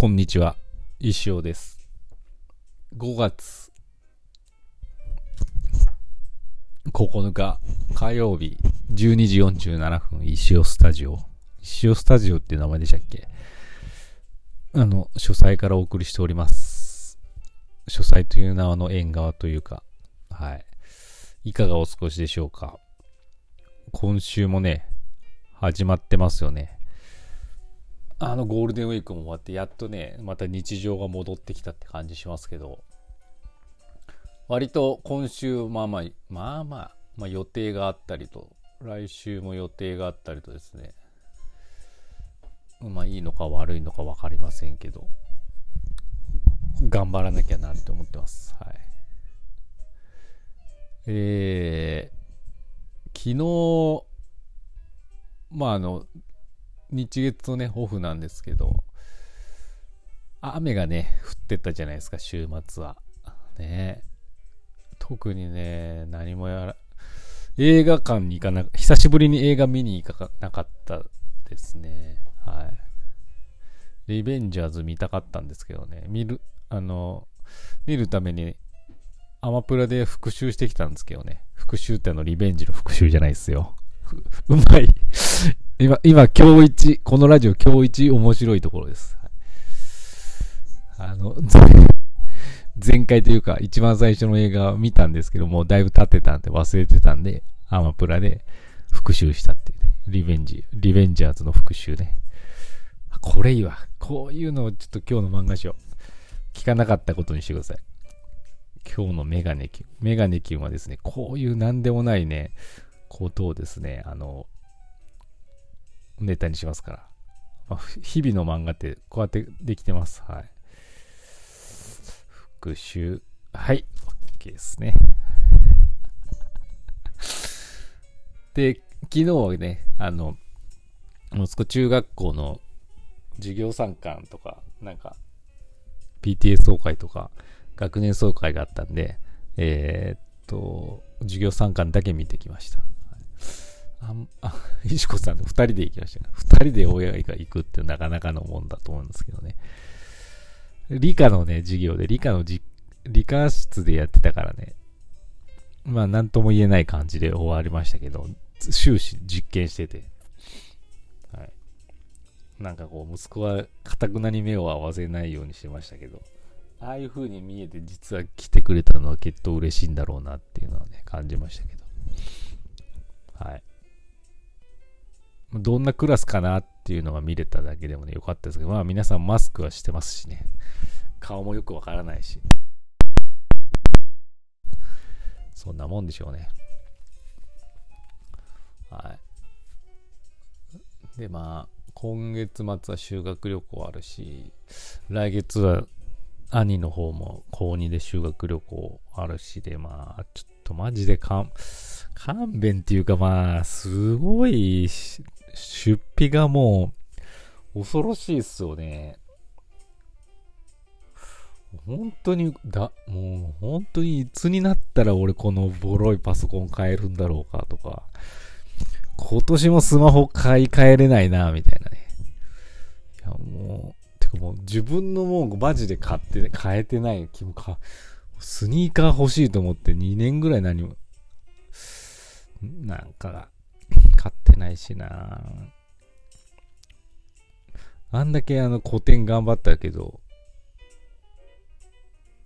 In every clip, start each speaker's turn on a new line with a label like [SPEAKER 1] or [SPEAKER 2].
[SPEAKER 1] こんにちは、石尾です。5月9日火曜日12時47分、石尾スタジオ。石尾スタジオっていう名前でしたっけ？あの、書斎からお送りしております。書斎という名はの縁側というか、はい。いかがお過ごしでしょうか？今週もね、始まってますよね。あのゴールデンウィークも終わって、やっとね、また日常が戻ってきたって感じしますけど、割と今週、まあまあ、まあまあ、まあ予定があったりと、来週も予定があったりとですね、まあいいのか悪いのか分かりませんけど、頑張らなきゃなって思ってます。はい。えー、昨日、まああの、日月とね、オフなんですけど、雨がね、降ってたじゃないですか、週末は。ね特にね、何もやら、映画館に行かな、久しぶりに映画見に行かなかったですね。はい。リベンジャーズ見たかったんですけどね、見る、あの、見るために、アマプラで復習してきたんですけどね。復習ってあの、リベンジの復習じゃないですよ。うまい。今、今、今日一、このラジオ今日一面白いところです。あの、前回というか、一番最初の映画を見たんですけども、だいぶ経ってたんで忘れてたんで、アマプラで復習したっていうね。リベンジ、リベンジャーズの復習ね。これいいわ。こういうのをちょっと今日の漫画賞、聞かなかったことにしてください。今日のメガネキュン。メガネキュンはですね、こういうなんでもないね、ことをですね、あの、ネタにしますから。まあ、日々の漫画ってこうやってできてます。はい。復習。はい。OK ですね。で、昨日はね、あの、息子中学校の授業参観とか、なんか、PTA 総会とか、学年総会があったんで、えー、っと、授業参観だけ見てきました。あん、あ、石子さんと二人で行きました。二人で親が行くってなかなかのもんだと思うんですけどね。理科のね、授業で、理科のじ、理科室でやってたからね。まあ、なんとも言えない感じで終わりましたけど、終始実験してて。はい。なんかこう、息子は、かたくなに目を合わせないようにしてましたけど、ああいう風に見えて、実は来てくれたのはきっと嬉しいんだろうなっていうのはね、感じましたけど。はい。どんなクラスかなっていうのが見れただけでもね、よかったですけど、まあ皆さんマスクはしてますしね。顔もよくわからないし。そんなもんでしょうね。はい。で、まあ、今月末は修学旅行あるし、来月は兄の方も高2で修学旅行あるしで、まあ、ちょっとマジで勘、勘弁っていうかまあ、すごい出費がもう恐ろしいっすよね。本当に、だ、もう本当にいつになったら俺このボロいパソコン買えるんだろうかとか、今年もスマホ買い替えれないな、みたいなね。いや、もう、てかもう自分のもうマジで買って、ね、買えてない気もか、スニーカー欲しいと思って2年ぐらい何も、なんか、てないしなあんだけあの古典頑張ったけど、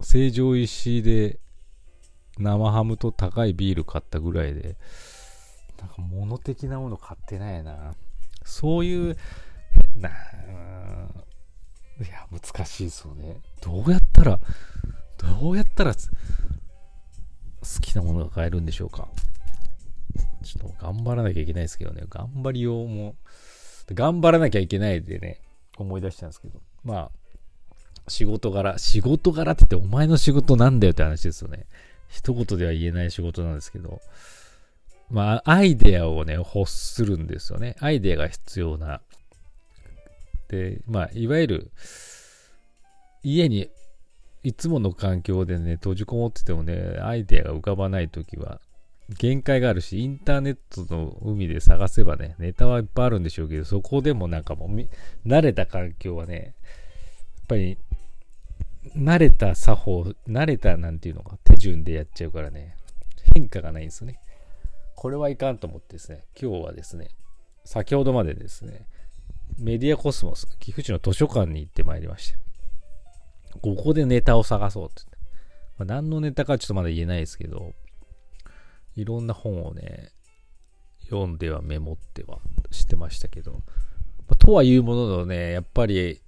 [SPEAKER 1] 成城石井で生ハムと高いビール買ったぐらいで、なんか物的なもの買ってないなそういう、な、いや、難しいですよね。どうやったら、どうやったら好きなものが買えるんでしょうか。ちょっと頑張らなきゃいけないですけどね。頑張りようも、頑張らなきゃいけないでね、思い出したんですけど。まあ、仕事柄、仕事柄って言ってお前の仕事なんだよって話ですよね。一言では言えない仕事なんですけど。まあ、アイデアをね、欲するんですよね。アイデアが必要な。で、まあ、いわゆる、家に、いつもの環境でね、閉じこもっててもね、アイデアが浮かばないときは、限界があるし、インターネットの海で探せばね、ネタはいっぱいあるんでしょうけど、そこでもなんかもう、慣れた環境はね、やっぱり、慣れた作法、慣れたなんていうのか、手順でやっちゃうからね、変化がないんですよね。これはいかんと思ってですね、今日はですね、先ほどまでですね、メディアコスモス、岐阜市の図書館に行ってまいりまして、ここでネタを探そうってって。まあ、何のネタかちょっとまだ言えないですけど、いろんな本をね、読んではメモってはしてましたけど、まあ、とはいうもののね、やっぱり、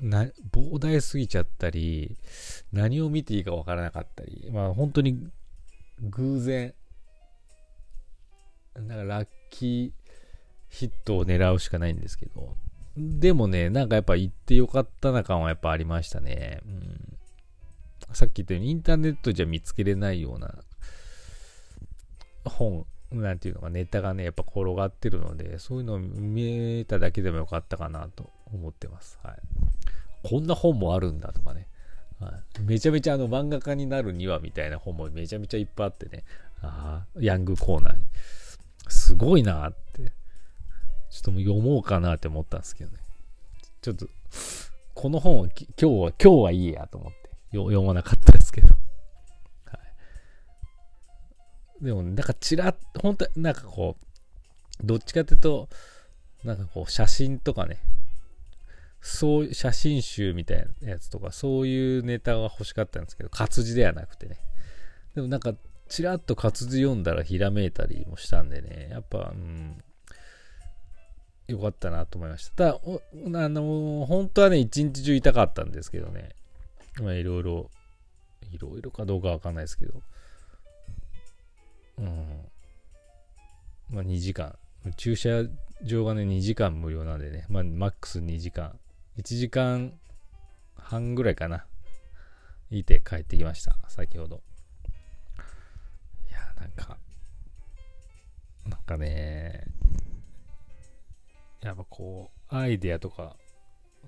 [SPEAKER 1] な、膨大すぎちゃったり、何を見ていいかわからなかったり、まあ本当に偶然、なんかラッキーヒットを狙うしかないんですけど、でもね、なんかやっぱ行ってよかったな感はやっぱありましたね。うん、さっき言ったようにインターネットじゃ見つけれないような本、なんていうのかネタがね、やっぱ転がってるので、そういうのを見えただけでもよかったかなと思ってます。はい。こんな本もあるんだとかね。はい、めちゃめちゃあの漫画家になるにはみたいな本もめちゃめちゃいっぱいあってね。ああ、ヤングコーナーに。すごいなって。ちょっともう読もうかなって思ったんですけどね。ちょっと、この本は今日は、今日はいいやと思って読まなかったですけど。でも、なんかちらっ、本当なんかこう、どっちかっていうと、なんかこう、写真とかね、そう写真集みたいなやつとか、そういうネタが欲しかったんですけど、活字ではなくてね。でもなんか、ちらっと活字読んだらひらめいたりもしたんでね、やっぱ、うん、よかったなと思いました。ただ、あの、本当はね、一日中痛かったんですけどね。まあ、いろいろ、いろいろかどうかわかんないですけど。うん。まあ、2時間。駐車場がね、2時間無料なんでね。まあ、マックス2時間。1時間半ぐらいかな。いて帰ってきました。先ほど。いや、なんか、なんかね、やっぱこう、アイデアとか、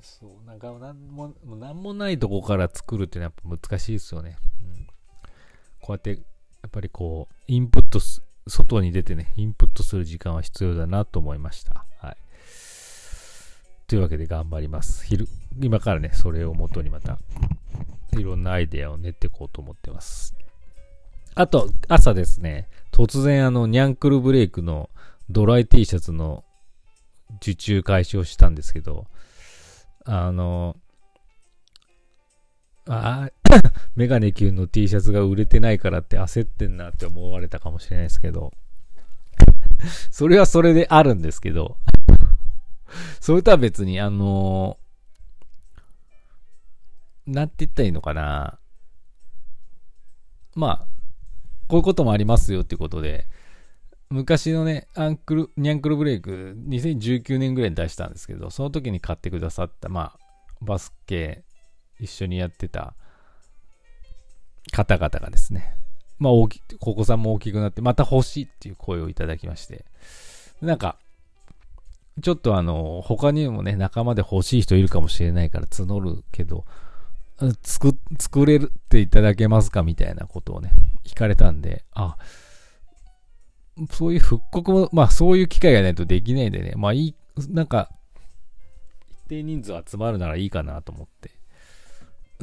[SPEAKER 1] そう、なんかなんも、なんもないとこから作るっていうのはやっぱ難しいですよね。うん、こうやって、やっぱりこう、インプットす、外に出てね、インプットする時間は必要だなと思いました。はい。というわけで頑張ります。昼、今からね、それを元にまた、いろんなアイデアを練っていこうと思ってます。あと、朝ですね、突然あの、ニャンクルブレイクのドライ T シャツの受注開始をしたんですけど、あの、あメガネ級の T シャツが売れてないからって焦ってんなって思われたかもしれないですけど、それはそれであるんですけど、それとは別に、あのなんて言ったらいいのかな。まあ、こういうこともありますよっていうことで、昔のね、アンクル、ニャンクルブレイク、2019年ぐらいに出したんですけど、その時に買ってくださった、まあ、バスケ一緒にやってた方々がですね、まあ大き、お子さんも大きくなって、また欲しいっていう声をいただきまして、なんか、ちょっとあの、他にもね、仲間で欲しい人いるかもしれないから募るけど、作、作れるっていただけますかみたいなことをね、聞かれたんで、あ、そういう復刻も、まあそういう機会がないとできないんでね、まあいい、なんか、一定人数集まるならいいかなと思って。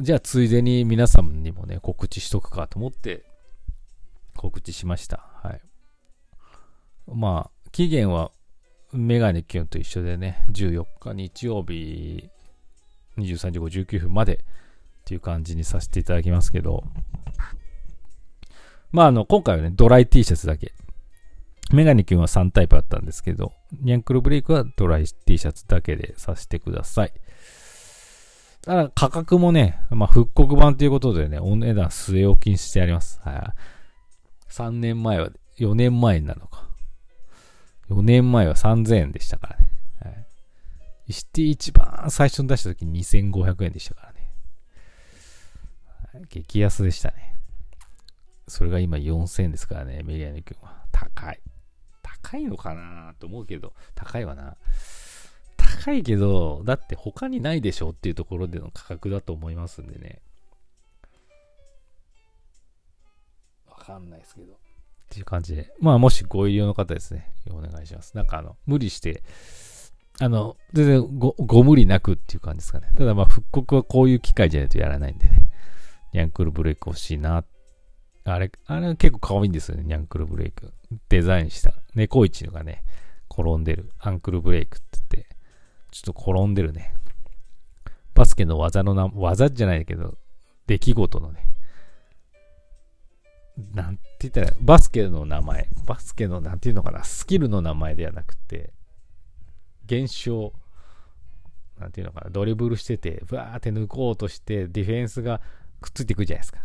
[SPEAKER 1] じゃあついでに皆さんにもね、告知しとくかと思って、告知しました。はい。まあ、期限はメガネキュンと一緒でね、14日日曜日23時59分までっていう感じにさせていただきますけど、まああの、今回はね、ドライ T シャツだけメガネ君は3タイプあったんですけど、ニャンクルブレイクはドライ T シャツだけでさせてください。ただ価格もね、まあ、復刻版ということでね、お値段据え置きにしてあります。はい。3年前は、4年前なのか。4年前は3000円でしたからね。はい。シティ一番最初に出した時2500円でしたからね。はい、激安でしたね。それが今4000円ですからね、メリアネ君は。高い。高いのかなと思うけど、高いわな。高いけど、だって他にないでしょっていうところでの価格だと思いますんでね。わかんないですけど。っていう感じで。まあ、もしご入用の方ですね、お願いします。なんかあの、無理して、あの、全然ごご無理なくっていう感じですかね。ただまあ復刻はこういう機械じゃないとやらないんでね。ニャンクルブレイク欲しいな。あれ、あれ結構可愛いんですよね、ニャンクルブレイク。デザインした。猫市のがね、転んでる。アンクルブレイクって言って、ちょっと転んでるね。バスケの技のな、技じゃないけど、出来事のね、なんて言ったら、バスケの名前、バスケのなんていうのかな、スキルの名前ではなくて、現象、なんていうのかな、ドリブルしてて、ブワーって抜こうとして、ディフェンスがくっついていくじゃないですか。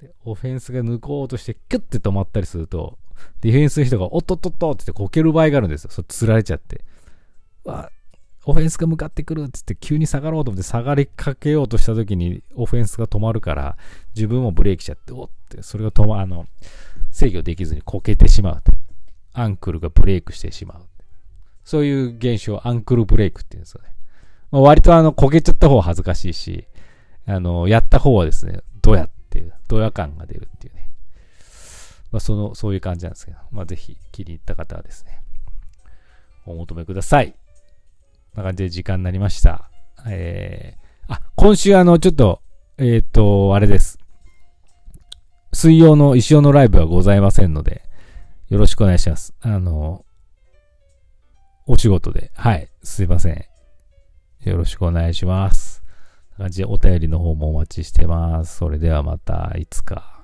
[SPEAKER 1] でオフェンスが抜こうとして、キュッて止まったりすると、ディフェンスの人が、おっとっとっとってこける場合があるんですよ。そつられちゃって。わオフェンスが向かってくるって言って急に下がろうと思って下がりかけようとした時にオフェンスが止まるから自分もブレーキしちゃっておってそれが止まあの制御できずにこけてしまうって。アンクルがブレイクしてしまうそういう現象アンクルブレイクって言うんですよね、まあ、割とあのこけちゃった方は恥ずかしいしあのやった方はですねどやっていうドヤ感が出るっていうね。まあそのそういう感じなんですけどまあぜひ気に入った方はですねお求めください。な感じで時間になりました。えー、あ、今週あの、ちょっと、えっ、ー、と、あれです。水曜の石尾のライブはございませんので、よろしくお願いします。あの、お仕事で、はい、すいません。よろしくお願いします。感じでお便りの方もお待ちしてます。それではまたいつか。